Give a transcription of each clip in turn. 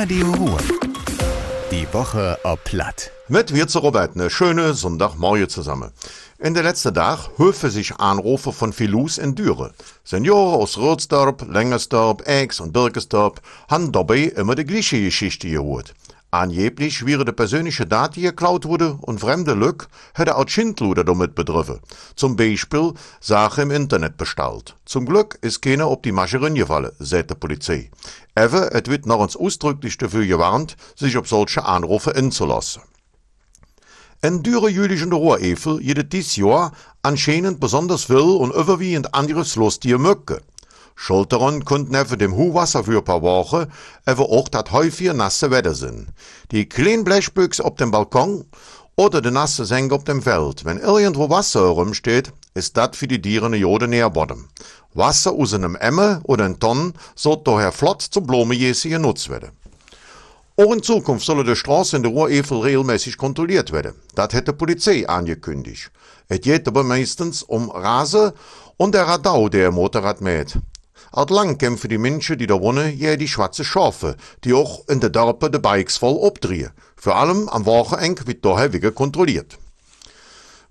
Radio Ruhr. Die Woche ob Platt. Mit wir zu Robert, eine schöne Sonntagmorgen zusammen. In der letzten Tag höfe sich Anrufe von Filus in Düre. Senioren aus Rödsdorp, Lengersdorp, Ex und Birkesdorp haben dabei immer die gleiche Geschichte gehört. Angeblich wäre de persönliche Daten geklaut wurde und fremde Lück hätte auch Schindluder damit betroffen. Zum Beispiel Sache im Internet bestellt. Zum Glück ist keiner auf die Masche gefallen, sagt die Polizei. Aber es wird noch uns ausdrücklich dafür gewarnt, sich auf solche Anrufe einzulassen. En dure jüdischen Rohrevel jede dies Jahr anscheinend besonders will und überwiegend anderes Lusttier möcke. Schuld daran könnten neben dem Huhwasser für ein paar Wochen aber auch das häufige nasse Wetter sein. Die kleinen Blechbüchse auf dem Balkon oder die nasse Sänge auf dem Feld. Wenn irgendwo Wasser herumsteht, ist das für die Tiere eine Jode Nährboden. Wasser aus einem Emmer oder einem Tonnen soll daher flott zum Blumenjäse genutzt werden. Auch in Zukunft sollen die Straßen in der Ruhrevel regelmäßig kontrolliert werden. Das hätte die Polizei angekündigt. Es geht aber meistens um Rasen und der Radau, der Motorrad mäht. Alt lang kämpfen die Menschen, die da wohnen, ja die schwarze Schafe, die auch in der Dörper de Bikes voll obdrehen. Vor allem am Wochenende wird daher wieder kontrolliert.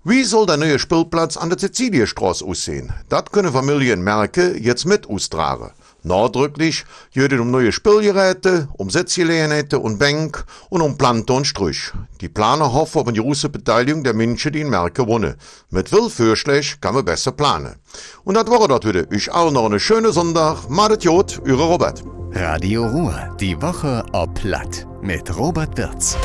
Wie soll der neue Spielplatz an der Siziliestraße aussehen? Das können Familien Merke jetzt mit austragen. Nachdrücklich geht es um neue Spielgeräte, um Sitzgelegenheiten und Bänke und um Planten und Strüch. Die Planer hoffen auf eine große Beteiligung der Menschen, die in Merke wohnen. Mit viel Vorschlägen kann man besser planen. Und das war das wieder. Ich allen noch eine schöne Sonntag. Madet Jod, Eure Robert. Radio Ruhr. Die Woche ob Platt. Mit Robert Wirz.